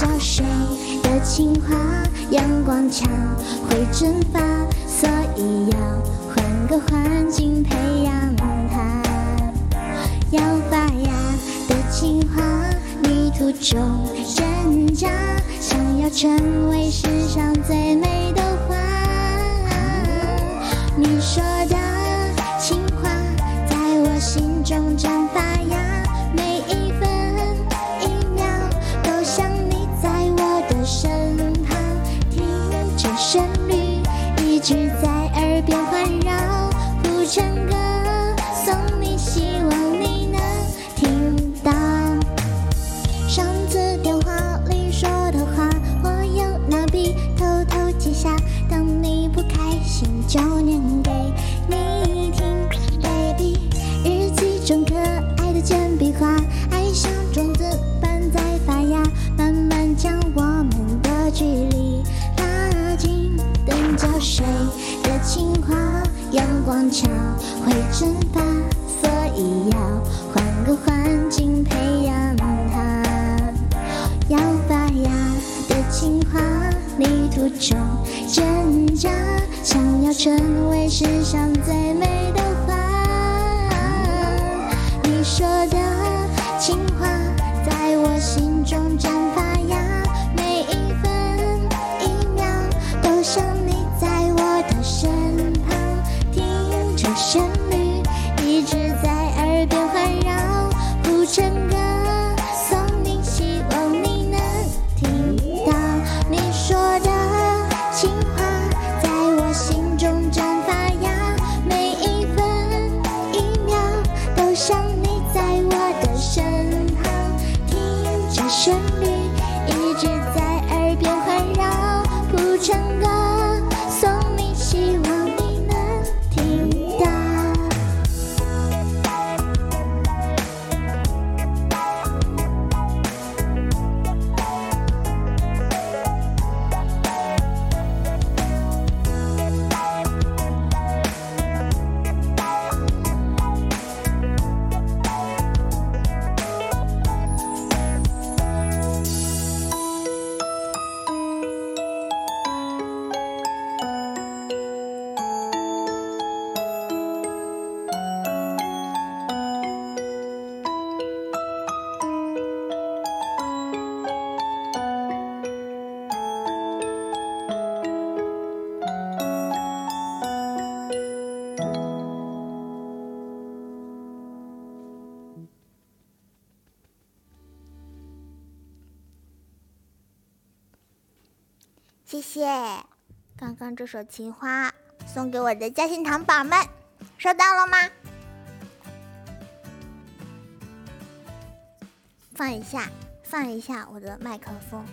浇水的情花阳光强会蒸发所以要换个环境培养它要发芽的情花泥土中挣扎想要成为世上最美的花你说的情花在我心中绽放旋律一直在耳边环绕，谱成歌送你，希望你能听到。上次电话里说的话，我用那笔偷偷记下。当你不开心，就念给你阳光强会蒸发，所以要换个环境培养它。要发芽的情花，泥土中挣扎，想要成为世上最美的谢谢，刚刚这首情花送给我的嘉兴糖宝们，收到了吗？放一下，放一下我的麦克风。